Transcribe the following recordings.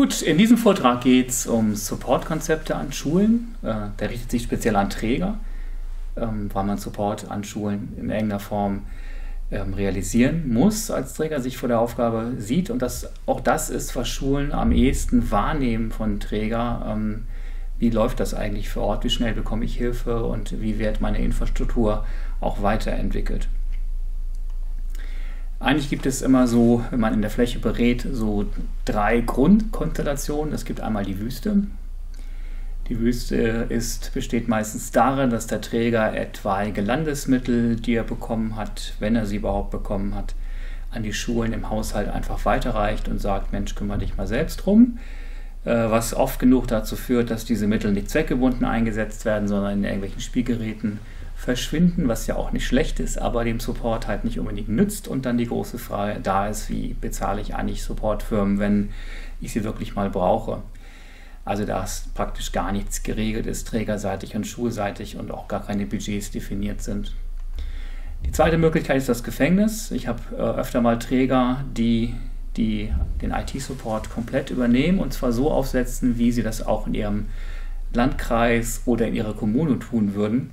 Gut, in diesem Vortrag geht es um Supportkonzepte an Schulen. Äh, der richtet sich speziell an Träger, ähm, weil man Support an Schulen in irgendeiner Form ähm, realisieren muss, als Träger sich vor der Aufgabe sieht. Und das, auch das ist, was Schulen am ehesten wahrnehmen von Träger. Ähm, wie läuft das eigentlich vor Ort? Wie schnell bekomme ich Hilfe und wie wird meine Infrastruktur auch weiterentwickelt? Eigentlich gibt es immer so, wenn man in der Fläche berät, so drei Grundkonstellationen. Es gibt einmal die Wüste. Die Wüste ist, besteht meistens darin, dass der Träger etwaige Landesmittel, die er bekommen hat, wenn er sie überhaupt bekommen hat, an die Schulen im Haushalt einfach weiterreicht und sagt, Mensch, kümmere dich mal selbst drum. Äh, was oft genug dazu führt, dass diese Mittel nicht zweckgebunden eingesetzt werden, sondern in irgendwelchen Spielgeräten verschwinden, was ja auch nicht schlecht ist, aber dem Support halt nicht unbedingt nützt. Und dann die große Frage da ist, wie bezahle ich eigentlich Supportfirmen, wenn ich sie wirklich mal brauche. Also da ist praktisch gar nichts geregelt ist, trägerseitig und schulseitig und auch gar keine Budgets definiert sind. Die zweite Möglichkeit ist das Gefängnis. Ich habe äh, öfter mal Träger, die, die den IT-Support komplett übernehmen und zwar so aufsetzen, wie sie das auch in ihrem Landkreis oder in ihrer Kommune tun würden.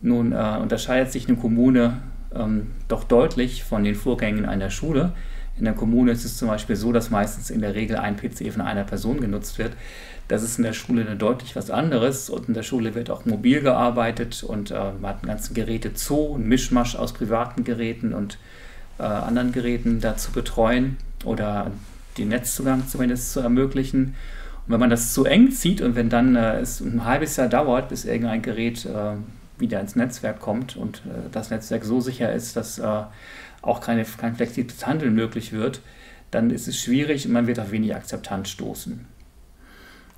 Nun äh, unterscheidet sich eine Kommune ähm, doch deutlich von den Vorgängen einer Schule. In der Kommune ist es zum Beispiel so, dass meistens in der Regel ein PC von einer Person genutzt wird. Das ist in der Schule deutlich was anderes und in der Schule wird auch mobil gearbeitet und äh, man hat einen ganzen Geräte-Zoo, einen Mischmasch aus privaten Geräten und äh, anderen Geräten da zu betreuen oder den Netzzugang zumindest zu ermöglichen. Und wenn man das zu eng zieht und wenn dann äh, es ein halbes Jahr dauert, bis irgendein Gerät äh, wieder ins Netzwerk kommt und äh, das Netzwerk so sicher ist, dass äh, auch keine, kein flexibles Handeln möglich wird, dann ist es schwierig und man wird auf wenig Akzeptanz stoßen.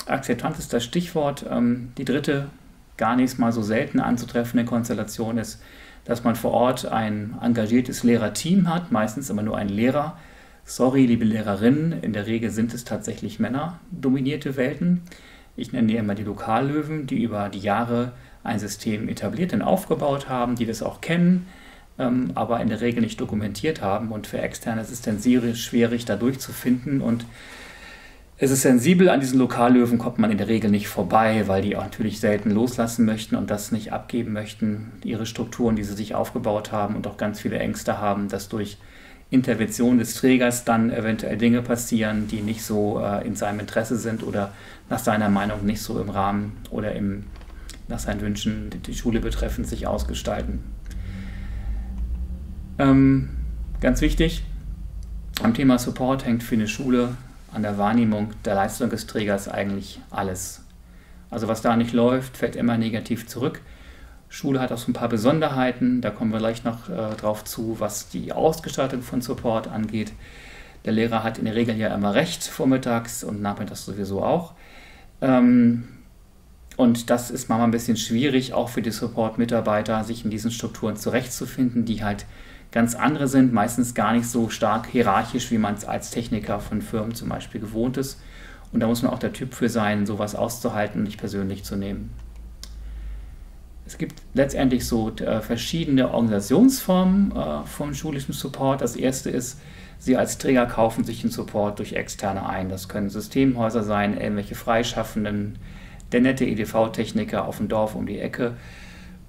Akzeptanz ist das Stichwort. Ähm, die dritte, gar nicht mal so selten anzutreffende Konstellation ist, dass man vor Ort ein engagiertes Lehrerteam hat, meistens immer nur ein Lehrer. Sorry, liebe Lehrerinnen, in der Regel sind es tatsächlich Männer dominierte Welten. Ich nenne immer die Lokallöwen, die über die Jahre ein System etabliert und aufgebaut haben, die das auch kennen, ähm, aber in der Regel nicht dokumentiert haben. Und für Externe ist es dann schwierig, da durchzufinden. Und es ist sensibel, an diesen Lokallöwen kommt man in der Regel nicht vorbei, weil die auch natürlich selten loslassen möchten und das nicht abgeben möchten, ihre Strukturen, die sie sich aufgebaut haben und auch ganz viele Ängste haben, dass durch Intervention des Trägers dann eventuell Dinge passieren, die nicht so äh, in seinem Interesse sind oder nach seiner Meinung nicht so im Rahmen oder im nach seinen Wünschen die Schule betreffend sich ausgestalten. Ähm, ganz wichtig, am Thema Support hängt für eine Schule an der Wahrnehmung der Leistung des Trägers eigentlich alles. Also was da nicht läuft, fällt immer negativ zurück. Schule hat auch so ein paar Besonderheiten, da kommen wir gleich noch äh, drauf zu, was die Ausgestaltung von Support angeht. Der Lehrer hat in der Regel ja immer recht, vormittags und nachmittags sowieso auch. Ähm, und das ist manchmal ein bisschen schwierig, auch für die Support-Mitarbeiter, sich in diesen Strukturen zurechtzufinden, die halt ganz andere sind, meistens gar nicht so stark hierarchisch, wie man es als Techniker von Firmen zum Beispiel gewohnt ist. Und da muss man auch der Typ für sein, sowas auszuhalten und nicht persönlich zu nehmen. Es gibt letztendlich so äh, verschiedene Organisationsformen äh, von schulischem Support. Das erste ist, Sie als Träger kaufen sich den Support durch Externe ein. Das können Systemhäuser sein, irgendwelche Freischaffenden, der nette EDV-Techniker auf dem Dorf um die Ecke,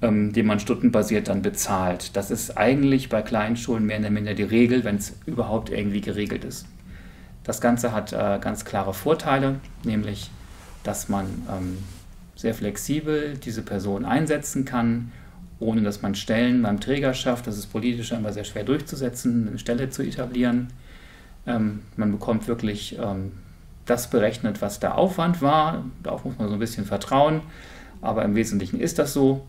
ähm, den man stundenbasiert dann bezahlt. Das ist eigentlich bei kleinen Schulen mehr oder minder die Regel, wenn es überhaupt irgendwie geregelt ist. Das Ganze hat äh, ganz klare Vorteile, nämlich dass man ähm, sehr flexibel diese Person einsetzen kann, ohne dass man Stellen beim Träger schafft. Das ist politisch immer sehr schwer durchzusetzen, eine Stelle zu etablieren. Ähm, man bekommt wirklich ähm, das berechnet, was der Aufwand war. Darauf muss man so ein bisschen vertrauen, aber im Wesentlichen ist das so.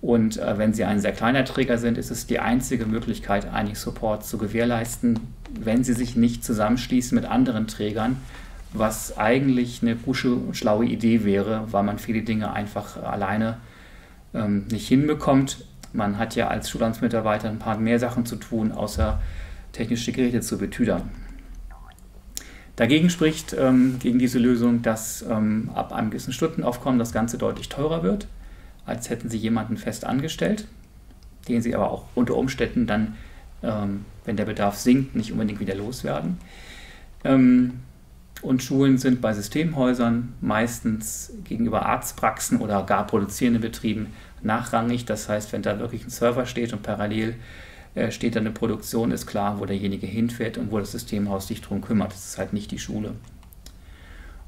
Und äh, wenn Sie ein sehr kleiner Träger sind, ist es die einzige Möglichkeit, eigentlich Support zu gewährleisten, wenn Sie sich nicht zusammenschließen mit anderen Trägern, was eigentlich eine gute schlaue Idee wäre, weil man viele Dinge einfach alleine ähm, nicht hinbekommt. Man hat ja als Schulamtsmitarbeiter ein paar mehr Sachen zu tun, außer technische Geräte zu betüdern. Dagegen spricht ähm, gegen diese Lösung, dass ähm, ab einem gewissen Stundenaufkommen das Ganze deutlich teurer wird, als hätten Sie jemanden fest angestellt, den Sie aber auch unter Umständen dann, ähm, wenn der Bedarf sinkt, nicht unbedingt wieder loswerden. Ähm, Und Schulen sind bei Systemhäusern meistens gegenüber Arztpraxen oder gar produzierenden Betrieben nachrangig. Das heißt, wenn da wirklich ein Server steht und parallel steht da eine Produktion, ist klar, wo derjenige hinfährt und wo das Systemhaus sich darum kümmert. Das ist halt nicht die Schule.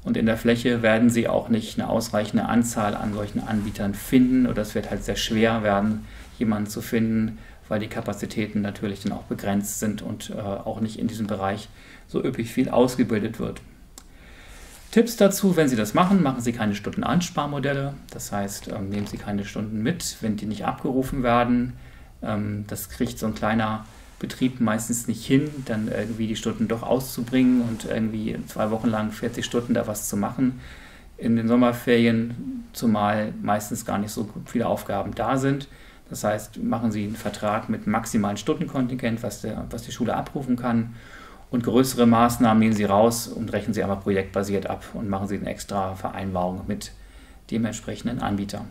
Und in der Fläche werden sie auch nicht eine ausreichende Anzahl an solchen Anbietern finden oder es wird halt sehr schwer werden, jemanden zu finden, weil die Kapazitäten natürlich dann auch begrenzt sind und äh, auch nicht in diesem Bereich so üppig viel ausgebildet wird. Tipps dazu, wenn Sie das machen, machen Sie keine Stundenansparmodelle. Das heißt, ähm, nehmen Sie keine Stunden mit, wenn die nicht abgerufen werden. Ähm, das kriegt so ein kleiner Betrieb meistens nicht hin, dann irgendwie die Stunden doch auszubringen und irgendwie zwei Wochen lang 40 Stunden da was zu machen. In den Sommerferien, zumal meistens gar nicht so viele Aufgaben da sind. Das heißt, machen Sie einen Vertrag mit maximalen Stundenkontingent, was, der, was die Schule abrufen kann und größere Maßnahmen nehmen Sie raus und rechnen Sie aber projektbasiert ab und machen Sie eine extra Vereinbarung mit dem entsprechenden Anbieter.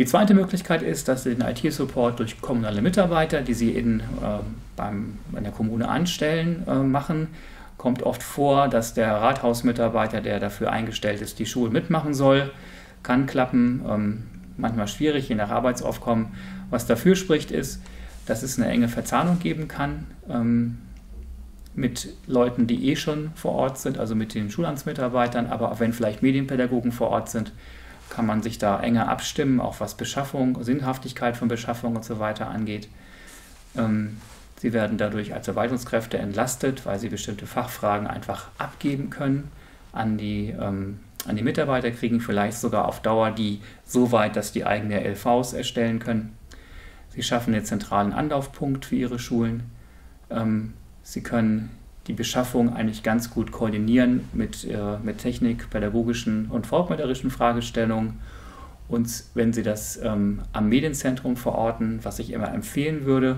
Die zweite Möglichkeit ist, dass Sie den IT-Support durch kommunale Mitarbeiter, die Sie in, äh, beim, in der Kommune anstellen, äh, machen. Kommt oft vor, dass der Rathausmitarbeiter, der dafür eingestellt ist, die Schule mitmachen soll. Kann klappen, ähm, manchmal schwierig, je nach Arbeitsaufkommen. Was dafür spricht, ist, dass es eine enge Verzahnung geben kann. Ähm, mit Leuten, die eh schon vor Ort sind, also mit den Schulamtsmitarbeitern, aber auch wenn vielleicht Medienpädagogen vor Ort sind, kann man sich da enger abstimmen, auch was Beschaffung, Sinnhaftigkeit von Beschaffung und so weiter angeht. Ähm, sie werden dadurch als Verwaltungskräfte entlastet, weil sie bestimmte Fachfragen einfach abgeben können an die, ähm, an die Mitarbeiter, kriegen vielleicht sogar auf Dauer die so weit, dass die eigene LVs erstellen können. Sie schaffen den zentralen Anlaufpunkt für ihre Schulen. Ähm, Sie können die Beschaffung eigentlich ganz gut koordinieren mit, äh, mit Technik, pädagogischen und fortmetherischen Fragestellungen. Und wenn Sie das ähm, am Medienzentrum verorten, was ich immer empfehlen würde,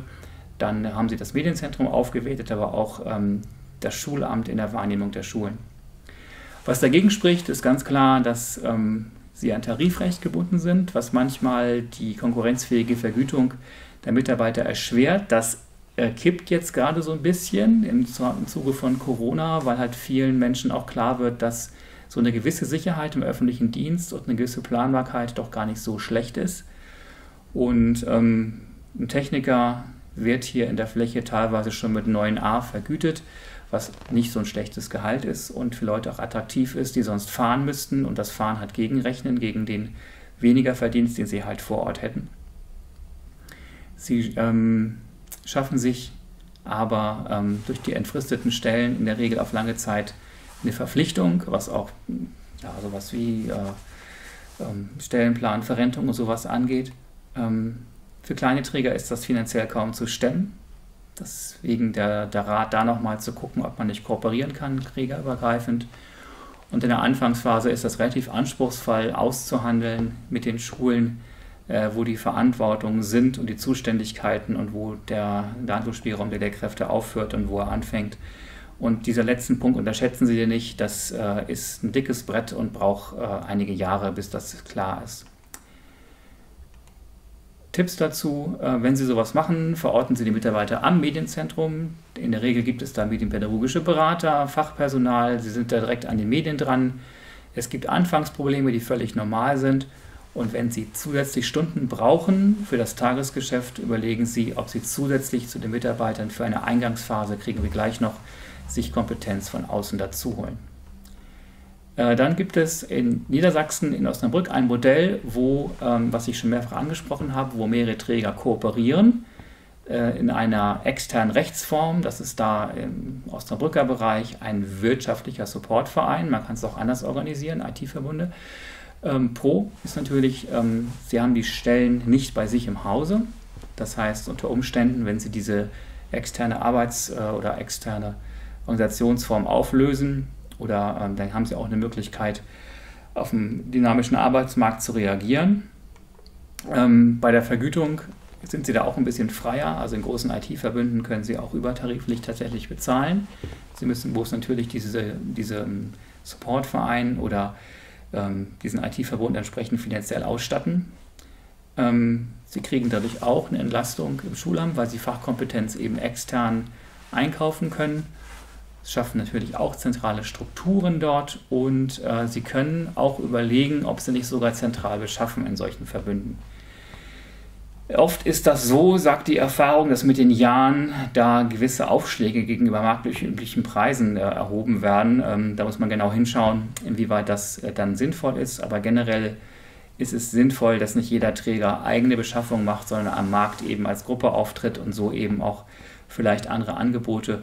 dann haben Sie das Medienzentrum aufgewertet, aber auch ähm, das Schulamt in der Wahrnehmung der Schulen. Was dagegen spricht, ist ganz klar, dass ähm, Sie an Tarifrecht gebunden sind, was manchmal die konkurrenzfähige Vergütung der Mitarbeiter erschwert. Das äh, kippt jetzt gerade so ein bisschen im, im Zuge von Corona, weil halt vielen Menschen auch klar wird, dass so eine gewisse Sicherheit im öffentlichen Dienst und eine gewisse Planbarkeit doch gar nicht so schlecht ist. Und ähm, ein Techniker wird hier in der Fläche teilweise schon mit 9a vergütet, was nicht so ein schlechtes Gehalt ist und für Leute auch attraktiv ist, die sonst fahren müssten und das Fahren hat gegenrechnen gegen den weniger Verdienst, den sie halt vor Ort hätten. Sie ähm, schaffen sich aber ähm, durch die entfristeten Stellen in der Regel auf lange Zeit eine Verpflichtung, was auch ja, sowas wie äh, ähm, Stellenplan, Verrentung und sowas angeht. Ähm, für kleine Träger ist das finanziell kaum zu stemmen. Deswegen der, der Rat da nochmal zu gucken, ob man nicht kooperieren kann, trägerübergreifend. Und in der Anfangsphase ist das relativ anspruchsvoll auszuhandeln mit den Schulen, äh, wo die Verantwortungen sind und die Zuständigkeiten und wo der, Handlungsspielraum der Lehrkräfte aufhört und wo er anfängt. Und dieser letzten Punkt unterschätzen Sie nicht, das äh, ist ein dickes Brett und braucht äh, einige Jahre, bis das klar ist. Tipps dazu, äh, wenn Sie sowas machen, verorten Sie die Mitarbeiter am Medienzentrum. In der Regel gibt es da medienpädagogische Berater, Fachpersonal, Sie sind da direkt an den Medien dran. Es gibt Anfangsprobleme, die völlig normal sind und wenn Sie zusätzlich Stunden brauchen für das Tagesgeschäft, überlegen Sie, ob Sie zusätzlich zu den Mitarbeitern für eine Eingangsphase, kriegen wir gleich noch, sich Kompetenz von außen dazu holen. Äh, dann gibt es in Niedersachsen, in Osnabrück, ein Modell, wo, ähm, was ich schon mehrfach angesprochen habe, wo mehrere Träger kooperieren äh, in einer externen Rechtsform. Das ist da im Osnabrücker Bereich ein wirtschaftlicher Supportverein. Man kann es auch anders organisieren, IT-Verbunde. Ähm, Pro ist natürlich, ähm, Sie haben die Stellen nicht bei sich im Hause. Das heißt, unter Umständen, wenn Sie diese externe Arbeits- äh, oder externe Organisationsform auflösen, oder ähm, dann haben Sie auch eine Möglichkeit, auf den dynamischen Arbeitsmarkt zu reagieren. Ähm, bei der Vergütung sind Sie da auch ein bisschen freier. Also in großen IT-Verbünden können Sie auch übertariflich tatsächlich bezahlen. Sie müssen, wo es natürlich diese, diese ähm, Supportverein oder ähm, diesen IT-Verbund entsprechend finanziell ausstatten. Ähm, sie kriegen dadurch auch eine Entlastung im Schulamt, weil sie Fachkompetenz eben extern einkaufen können. schaffen natürlich auch zentrale Strukturen dort und äh, sie können auch überlegen, ob sie nicht sogar zentral beschaffen in solchen Verbünden. Oft ist das so, sagt die Erfahrung, dass mit den Jahren da gewisse Aufschläge gegenüber marktüblichen Preisen äh, erhoben werden. Ähm, da muss man genau hinschauen, inwieweit das äh, dann sinnvoll ist. Aber generell ist es sinnvoll, dass nicht jeder Träger eigene Beschaffung macht, sondern am Markt eben als Gruppe auftritt und so eben auch vielleicht andere Angebote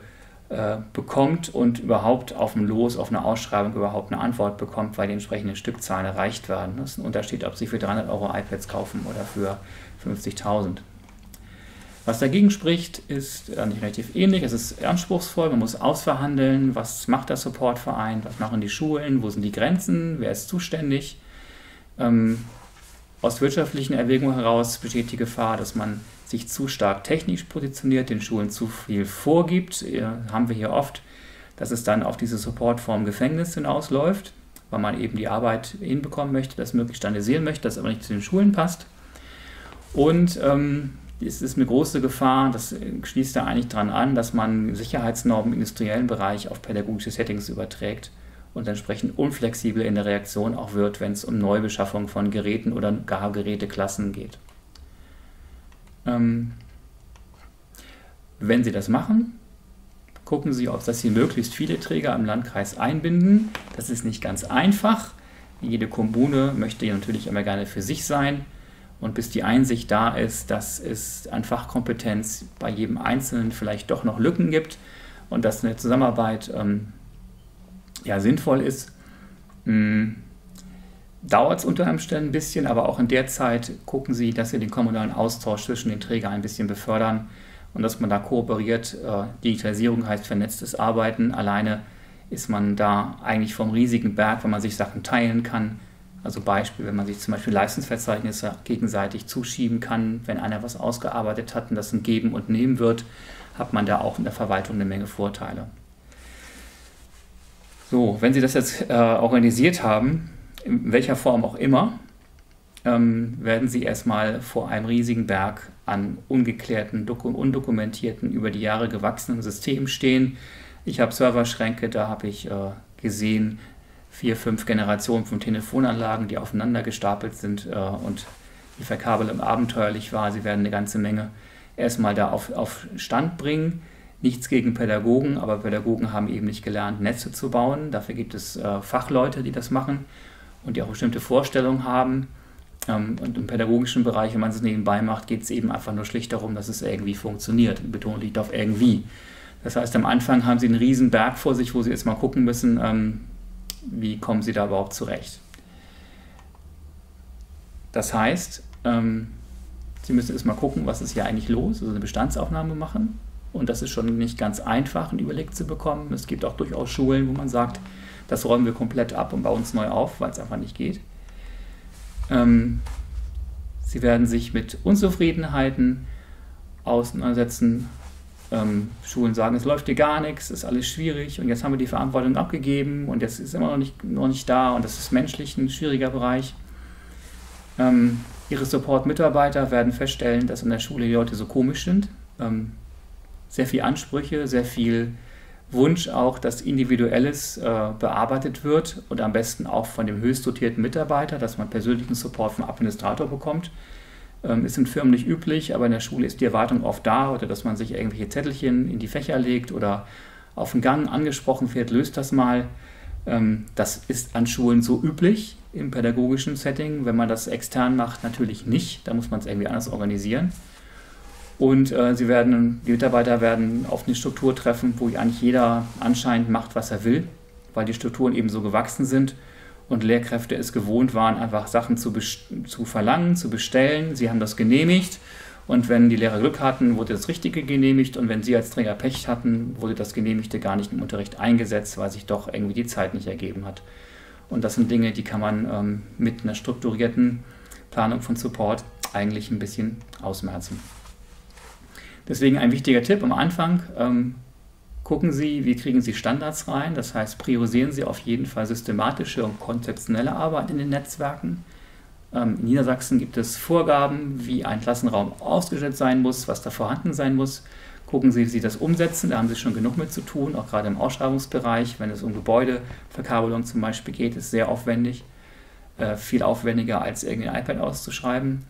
äh, bekommt und überhaupt auf dem Los, auf eine Ausschreibung überhaupt eine Antwort bekommt, weil die entsprechenden Stückzahlen erreicht werden. Das ist ein Unterschied, ob Sie für 300 Euro iPads kaufen oder für 50.000. Was dagegen spricht, ist eigentlich relativ ähnlich. Es ist anspruchsvoll, man muss ausverhandeln, was macht der Supportverein, was machen die Schulen, wo sind die Grenzen, wer ist zuständig. Ähm, aus wirtschaftlichen Erwägungen heraus besteht die Gefahr, dass man sich zu stark technisch positioniert, den Schulen zu viel vorgibt. Haben wir hier oft, dass es dann auf diese Supportform Gefängnis hinausläuft, weil man eben die Arbeit hinbekommen möchte, das möglichst standardisieren möchte, das aber nicht zu den Schulen passt. Und ähm, es ist eine große Gefahr, das schließt da eigentlich dran an, dass man Sicherheitsnormen im industriellen Bereich auf pädagogische Settings überträgt und entsprechend unflexibel in der Reaktion auch wird, wenn es um Neubeschaffung von Geräten oder gar Geräteklassen geht. Ähm, wenn Sie das machen, gucken Sie, ob das Sie möglichst viele Träger im Landkreis einbinden. Das ist nicht ganz einfach. Jede Kommune möchte natürlich immer gerne für sich sein. Und bis die Einsicht da ist, dass es an Fachkompetenz bei jedem Einzelnen vielleicht doch noch Lücken gibt und dass eine Zusammenarbeit ähm, ja, sinnvoll ist, hm, dauert es unter Umständen ein bisschen, aber auch in der Zeit gucken Sie, dass Sie den kommunalen Austausch zwischen den Trägern ein bisschen befördern und dass man da kooperiert. Äh, Digitalisierung heißt vernetztes Arbeiten. Alleine ist man da eigentlich vom riesigen Berg, wenn man sich Sachen teilen kann. Also Beispiel, wenn man sich zum Beispiel Leistungsverzeichnisse gegenseitig zuschieben kann, wenn einer was ausgearbeitet hat und das ein Geben und Nehmen wird, hat man da auch in der Verwaltung eine Menge Vorteile. So, wenn Sie das jetzt äh, organisiert haben, in welcher Form auch immer, ähm, werden Sie erstmal vor einem riesigen Berg an ungeklärten, undokumentierten, über die Jahre gewachsenen Systemen stehen. Ich habe Serverschränke, da habe ich äh, gesehen, vier, fünf Generationen von Telefonanlagen, die aufeinander gestapelt sind äh, und die Verkabelung abenteuerlich war. Sie werden eine ganze Menge erstmal da auf, auf Stand bringen. Nichts gegen Pädagogen, aber Pädagogen haben eben nicht gelernt, Netze zu bauen. Dafür gibt es äh, Fachleute, die das machen und die auch bestimmte Vorstellungen haben. Ähm, und im pädagogischen Bereich, wenn man es nebenbei macht, geht es eben einfach nur schlicht darum, dass es irgendwie funktioniert. Betonung liegt auf irgendwie. Das heißt, am Anfang haben sie einen riesen Berg vor sich, wo sie jetzt mal gucken müssen, ähm, wie kommen sie da überhaupt zurecht. Das heißt, ähm, sie müssen erstmal gucken, was ist hier eigentlich los, also eine Bestandsaufnahme machen und das ist schon nicht ganz einfach, einen Überblick zu bekommen. Es gibt auch durchaus Schulen, wo man sagt, das räumen wir komplett ab und bauen es neu auf, weil es einfach nicht geht. Ähm, sie werden sich mit Unzufriedenheiten auseinandersetzen. Ähm, Schulen sagen, es läuft hier gar nichts, ist alles schwierig und jetzt haben wir die Verantwortung abgegeben und jetzt ist immer noch nicht, noch nicht da und das ist menschlich ein schwieriger Bereich. Ähm, ihre Support-Mitarbeiter werden feststellen, dass in der Schule die Leute so komisch sind. Ähm, sehr viel Ansprüche, sehr viel Wunsch auch, dass Individuelles äh, bearbeitet wird und am besten auch von dem höchst dotierten Mitarbeiter, dass man persönlichen Support vom Administrator bekommt. Ähm, ist in Firmen nicht üblich, aber in der Schule ist die Erwartung oft da oder dass man sich irgendwelche Zettelchen in die Fächer legt oder auf den Gang angesprochen wird, löst das mal. Ähm, das ist an Schulen so üblich im pädagogischen Setting. Wenn man das extern macht, natürlich nicht. Da muss man es irgendwie anders organisieren. Und äh, sie werden, die Mitarbeiter werden auf eine Struktur treffen, wo eigentlich jeder anscheinend macht, was er will, weil die Strukturen eben so gewachsen sind und Lehrkräfte es gewohnt waren, einfach Sachen zu, zu verlangen, zu bestellen. Sie haben das genehmigt und wenn die Lehrer Glück hatten, wurde das Richtige genehmigt und wenn sie als Träger Pech hatten, wurde das Genehmigte gar nicht im Unterricht eingesetzt, weil sich doch irgendwie die Zeit nicht ergeben hat. Und das sind Dinge, die kann man ähm, mit einer strukturierten Planung von Support eigentlich ein bisschen ausmerzen. Deswegen ein wichtiger Tipp am Anfang, ähm, gucken Sie, wie kriegen Sie Standards rein. Das heißt, priorisieren Sie auf jeden Fall systematische und konzeptionelle Arbeit in den Netzwerken. Ähm, in Niedersachsen gibt es Vorgaben, wie ein Klassenraum ausgestattet sein muss, was da vorhanden sein muss. Gucken Sie, wie Sie das umsetzen, da haben Sie schon genug mit zu tun, auch gerade im Ausschreibungsbereich, wenn es um Gebäudeverkabelung zum Beispiel geht, ist sehr aufwendig, äh, viel aufwendiger als irgendein iPad auszuschreiben.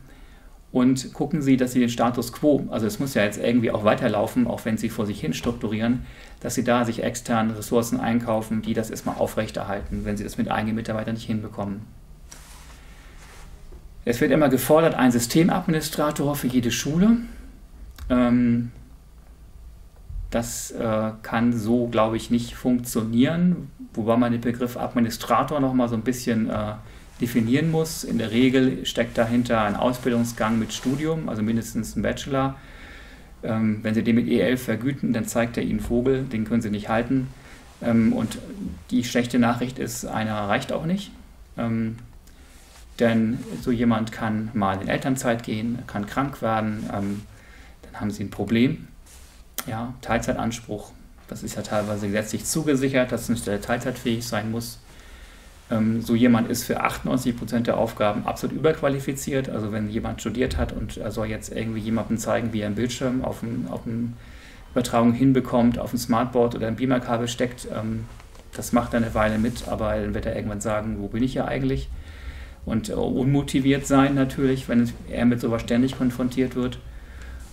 Und gucken Sie, dass Sie den Status quo, also es muss ja jetzt irgendwie auch weiterlaufen, auch wenn Sie vor sich hin strukturieren, dass Sie da sich externe Ressourcen einkaufen, die das erstmal aufrechterhalten, wenn Sie das mit eigenen Mitarbeitern nicht hinbekommen. Es wird immer gefordert, ein Systemadministrator für jede Schule. Ähm, das äh, kann so, glaube ich, nicht funktionieren, wobei man den Begriff Administrator nochmal so ein bisschen äh, definieren muss. In der Regel steckt dahinter ein Ausbildungsgang mit Studium, also mindestens ein Bachelor. Ähm, wenn Sie den mit E11 vergüten, dann zeigt er Ihnen Vogel, den können Sie nicht halten. Ähm, und die schlechte Nachricht ist, einer reicht auch nicht. Ähm, denn so jemand kann mal in Elternzeit gehen, kann krank werden, ähm, dann haben Sie ein Problem ja, Teilzeitanspruch, das ist ja teilweise gesetzlich zugesichert, dass Stelle teilzeitfähig sein muss. Ähm, so jemand ist für 98 Prozent der Aufgaben absolut überqualifiziert. Also wenn jemand studiert hat und er soll jetzt irgendwie jemandem zeigen, wie er einen Bildschirm auf, ein, auf eine Übertragung hinbekommt, auf ein Smartboard oder ein Beamerkabel steckt, ähm, das macht er eine Weile mit, aber dann wird er irgendwann sagen, wo bin ich hier eigentlich? Und äh, unmotiviert sein natürlich, wenn er mit sowas ständig konfrontiert wird.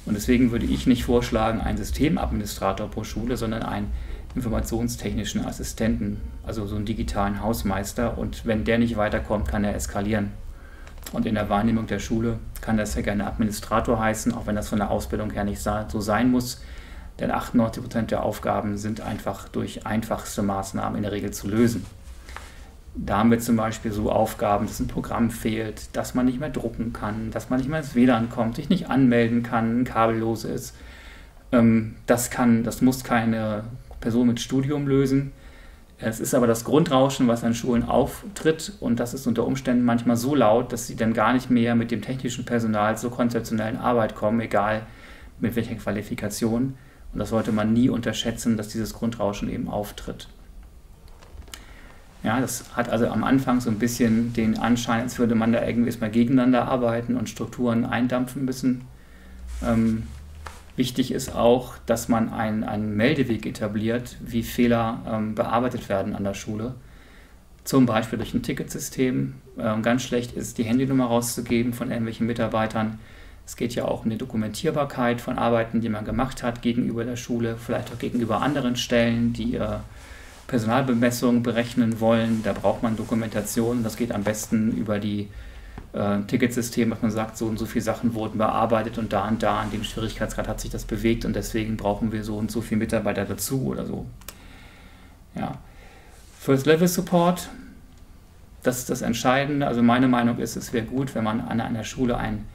Und deswegen würde ich nicht vorschlagen, einen Systemadministrator pro Schule, sondern einen informationstechnischen Assistenten, also so einen digitalen Hausmeister. Und wenn der nicht weiterkommt, kann er eskalieren. Und in der Wahrnehmung der Schule kann das ja gerne Administrator heißen, auch wenn das von der Ausbildung her nicht so sein muss. Denn 98 Prozent der Aufgaben sind einfach durch einfachste Maßnahmen in der Regel zu lösen. Da haben wir zum Beispiel so Aufgaben, dass ein Programm fehlt, dass man nicht mehr drucken kann, dass man nicht mehr ins WLAN kommt, sich nicht anmelden kann, kabellos ist. Ähm, das kann, das muss keine Person mit Studium lösen. Es ist aber das Grundrauschen, was an Schulen auftritt und das ist unter Umständen manchmal so laut, dass sie dann gar nicht mehr mit dem technischen Personal zur konzeptionellen Arbeit kommen, egal mit welcher Qualifikation. Und das sollte man nie unterschätzen, dass dieses Grundrauschen eben auftritt. Ja, das hat also am Anfang so ein bisschen den Anschein, als würde man da irgendwie erstmal gegeneinander arbeiten und Strukturen eindampfen müssen. Ähm, wichtig ist auch, dass man einen, einen Meldeweg etabliert, wie Fehler ähm, bearbeitet werden an der Schule. Zum Beispiel durch ein Ticketsystem. Ähm, ganz schlecht ist, die Handynummer rauszugeben von irgendwelchen Mitarbeitern. Es geht ja auch um die Dokumentierbarkeit von Arbeiten, die man gemacht hat gegenüber der Schule, vielleicht auch gegenüber anderen Stellen, die äh, Personalbemessung berechnen wollen, da braucht man Dokumentation. Das geht am besten über die äh, Ticketsysteme, dass man sagt, so und so viele Sachen wurden bearbeitet und da und da an dem Schwierigkeitsgrad hat sich das bewegt und deswegen brauchen wir so und so viele Mitarbeiter dazu oder so. Ja. First Level Support, das ist das Entscheidende. Also meine Meinung ist, es wäre gut, wenn man an einer Schule einen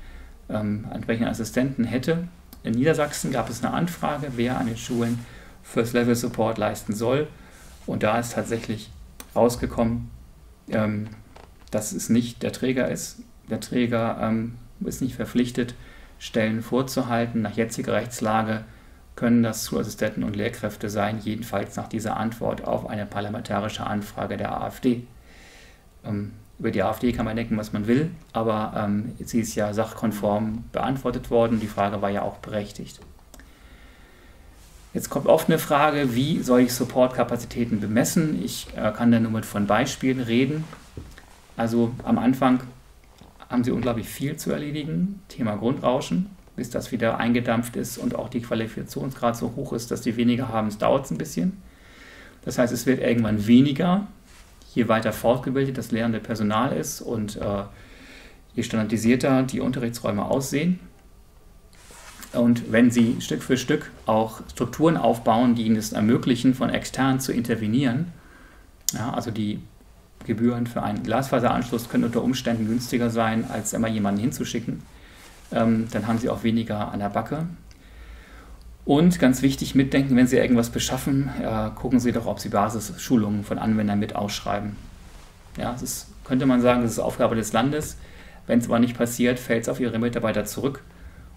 ähm, entsprechenden Assistenten hätte. In Niedersachsen gab es eine Anfrage, wer an den Schulen First Level Support leisten soll. Und da ist tatsächlich rausgekommen, ähm, dass es nicht der Träger ist. Der Träger ähm, ist nicht verpflichtet, Stellen vorzuhalten. Nach jetziger Rechtslage können das Schulassistenten und Lehrkräfte sein, jedenfalls nach dieser Antwort auf eine parlamentarische Anfrage der AfD. Ähm, über die AfD kann man denken, was man will, aber ähm, sie ist ja sachkonform beantwortet worden. Die Frage war ja auch berechtigt. Jetzt kommt oft eine Frage, wie soll ich Supportkapazitäten bemessen? Ich äh, kann da nur mit von Beispielen reden. Also am Anfang haben Sie unglaublich viel zu erledigen, Thema Grundrauschen, bis das wieder eingedampft ist und auch die Qualifikationsgrad so hoch ist, dass die weniger haben, es dauert ein bisschen. Das heißt, es wird irgendwann weniger, je weiter fortgebildet das lehrende Personal ist und äh, je standardisierter die Unterrichtsräume aussehen. Und wenn Sie Stück für Stück auch Strukturen aufbauen, die Ihnen es ermöglichen, von extern zu intervenieren, ja, also die Gebühren für einen Glasfaseranschluss können unter Umständen günstiger sein, als immer jemanden hinzuschicken, ähm, dann haben Sie auch weniger an der Backe. Und ganz wichtig, mitdenken, wenn Sie irgendwas beschaffen, äh, gucken Sie doch, ob Sie Basisschulungen von Anwendern mit ausschreiben. Ja, das könnte man sagen, das ist Aufgabe des Landes. Wenn es aber nicht passiert, fällt es auf Ihre Mitarbeiter zurück.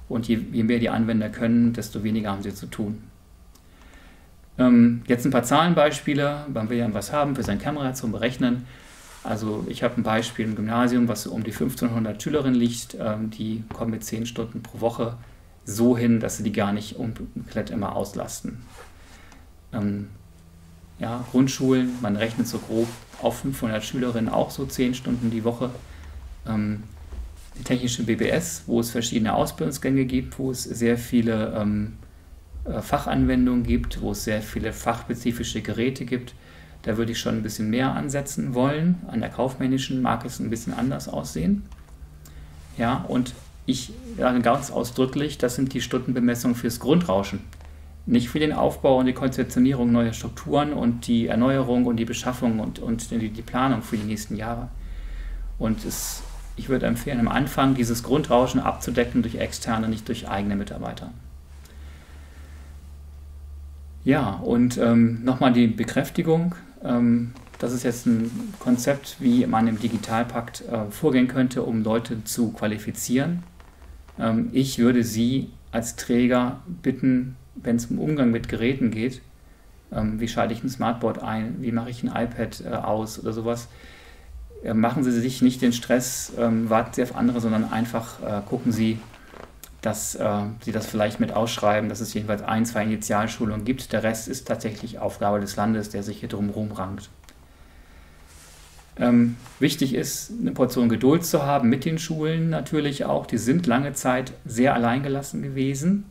Und je, je mehr die Anwender können, desto weniger haben sie zu tun. Ähm, jetzt ein paar Zahlenbeispiele. Man will ja was haben für sein Kamera zum Berechnen. Also ich habe ein Beispiel im Gymnasium, was um die 1500 Schülerinnen liegt. Ähm, die kommen mit 10 Stunden pro Woche so hin, dass sie die gar nicht komplett immer auslasten. Ähm, ja, Grundschulen, man rechnet so grob auf 500 Schülerinnen auch so 10 Stunden die Woche. Ähm, die technische BBS, wo es verschiedene Ausbildungsgänge gibt, wo es sehr viele ähm, äh, Fachanwendungen gibt, wo es sehr viele fachspezifische Geräte gibt. Da würde ich schon ein bisschen mehr ansetzen wollen. An der kaufmännischen mag es ein bisschen anders aussehen. Ja, und ich sage ganz ausdrücklich, das sind die Stundenbemessungen fürs Grundrauschen. Nicht für den Aufbau und die Konzeptionierung neuer Strukturen und die Erneuerung und die Beschaffung und, und die, die Planung für die nächsten Jahre. Und es, ich würde empfehlen, am Anfang dieses Grundrauschen abzudecken durch externe, nicht durch eigene Mitarbeiter. Ja, und ähm, nochmal die Bekräftigung. Ähm, das ist jetzt ein Konzept, wie man im Digitalpakt äh, vorgehen könnte, um Leute zu qualifizieren. Ähm, ich würde Sie als Träger bitten, wenn es um Umgang mit Geräten geht, ähm, wie schalte ich ein Smartboard ein, wie mache ich ein iPad äh, aus oder sowas, äh, machen Sie sich nicht den Stress, ähm, warten Sie auf andere, sondern einfach äh, gucken Sie, dass äh, Sie das vielleicht mit ausschreiben, dass es jedenfalls ein, zwei Initialschulungen gibt. Der Rest ist tatsächlich Aufgabe des Landes, der sich hier drumherum rankt. Ähm, wichtig ist, eine Portion Geduld zu haben mit den Schulen natürlich auch. Die sind lange Zeit sehr alleingelassen gewesen,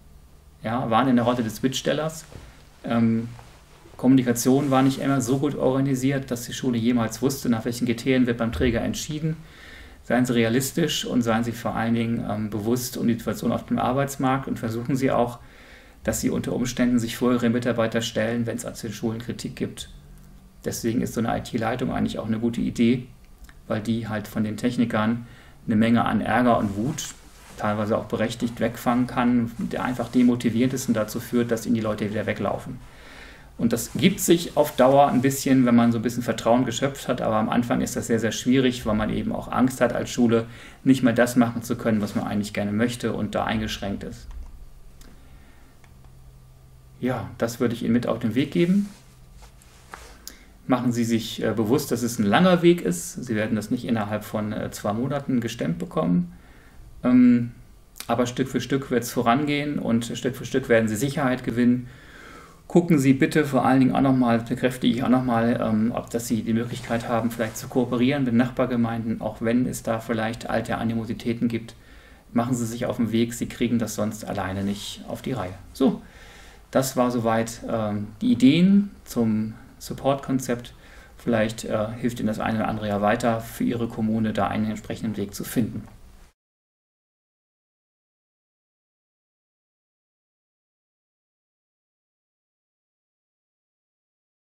ja, waren in der Rolle des Bittstellers. Ähm, Kommunikation war nicht immer so gut organisiert, dass die Schule jemals wusste, nach welchen Kriterien wird beim Träger entschieden. Seien Sie realistisch und seien Sie vor allen Dingen ähm, bewusst um die Situation auf dem Arbeitsmarkt und versuchen Sie auch, dass Sie unter Umständen sich vor Ihre Mitarbeiter stellen, wenn es an den Schulen Kritik gibt. Deswegen ist so eine IT-Leitung eigentlich auch eine gute Idee, weil die halt von den Technikern eine Menge an Ärger und Wut, teilweise auch berechtigt, wegfangen kann, der einfach demotivierend ist und dazu führt, dass ihnen die Leute wieder weglaufen. Und das gibt sich auf Dauer ein bisschen, wenn man so ein bisschen Vertrauen geschöpft hat, aber am Anfang ist das sehr, sehr schwierig, weil man eben auch Angst hat als Schule, nicht mehr das machen zu können, was man eigentlich gerne möchte und da eingeschränkt ist. Ja, das würde ich Ihnen mit auf den Weg geben. Machen Sie sich äh, bewusst, dass es ein langer Weg ist. Sie werden das nicht innerhalb von äh, zwei Monaten gestemmt bekommen. Ähm, aber Stück für Stück wird es vorangehen und Stück für Stück werden Sie Sicherheit gewinnen gucken Sie bitte vor allen Dingen auch nochmal, bekräftige ich auch nochmal, ähm, ob dass Sie die Möglichkeit haben, vielleicht zu kooperieren mit Nachbargemeinden, auch wenn es da vielleicht alte Animositäten gibt. Machen Sie sich auf den Weg, Sie kriegen das sonst alleine nicht auf die Reihe. So, das war soweit ähm, die Ideen zum Support-Konzept. Vielleicht äh, hilft Ihnen das eine oder andere ja weiter, für Ihre Kommune da einen entsprechenden Weg zu finden.